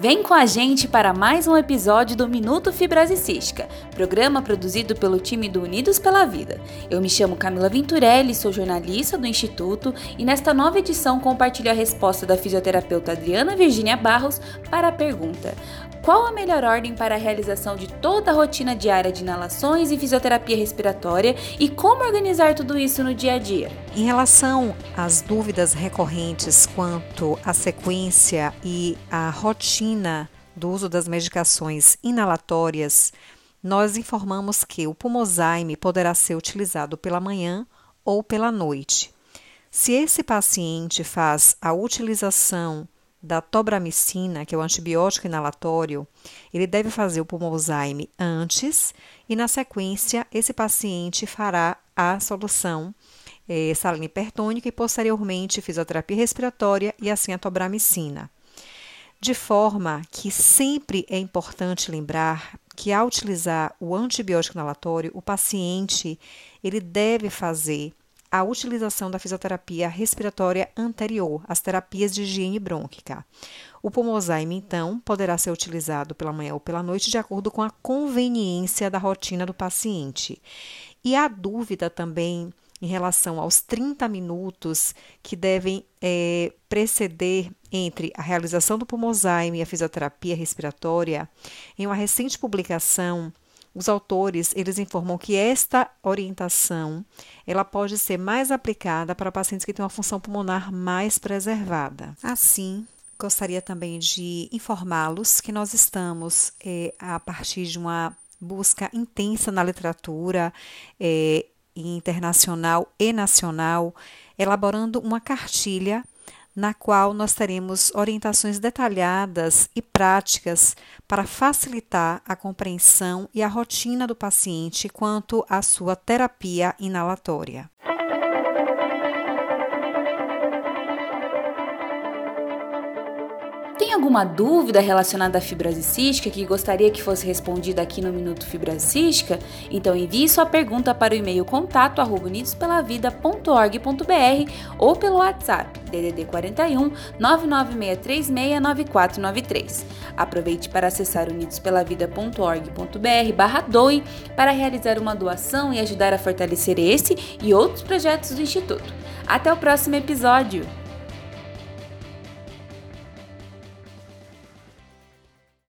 Vem com a gente para mais um episódio do Minuto Fibrose Cística, programa produzido pelo time do Unidos pela Vida. Eu me chamo Camila Venturelli, sou jornalista do Instituto e nesta nova edição compartilho a resposta da fisioterapeuta Adriana Virginia Barros para a pergunta: qual a melhor ordem para a realização de toda a rotina diária de inalações e fisioterapia respiratória e como organizar tudo isso no dia a dia? Em relação às dúvidas recorrentes quanto à sequência e à rotina do uso das medicações inalatórias, nós informamos que o Pumozyme poderá ser utilizado pela manhã ou pela noite. Se esse paciente faz a utilização da tobramicina, que é o antibiótico inalatório, ele deve fazer o pulmozyme antes e, na sequência, esse paciente fará a solução é, salina hipertônica e, posteriormente, fisioterapia respiratória e, assim, a tobramicina. De forma que sempre é importante lembrar que, ao utilizar o antibiótico inalatório, o paciente ele deve fazer a utilização da fisioterapia respiratória anterior, as terapias de higiene brônquica. O Pomozyme, então, poderá ser utilizado pela manhã ou pela noite de acordo com a conveniência da rotina do paciente. E a dúvida também em relação aos 30 minutos que devem é, preceder entre a realização do Pomozyme e a fisioterapia respiratória, em uma recente publicação os autores, eles informam que esta orientação, ela pode ser mais aplicada para pacientes que têm uma função pulmonar mais preservada. Assim, gostaria também de informá-los que nós estamos, é, a partir de uma busca intensa na literatura é, internacional e nacional, elaborando uma cartilha na qual nós teremos orientações detalhadas e práticas para facilitar a compreensão e a rotina do paciente quanto à sua terapia inalatória. Tem alguma dúvida relacionada à fibrose cística que gostaria que fosse respondida aqui no Minuto Fibrose Cística? Então envie sua pergunta para o e-mail contato unidospelavida.org.br ou pelo WhatsApp DDD 41 996369493. Aproveite para acessar unidospelavida.org.br barra doe para realizar uma doação e ajudar a fortalecer esse e outros projetos do Instituto. Até o próximo episódio!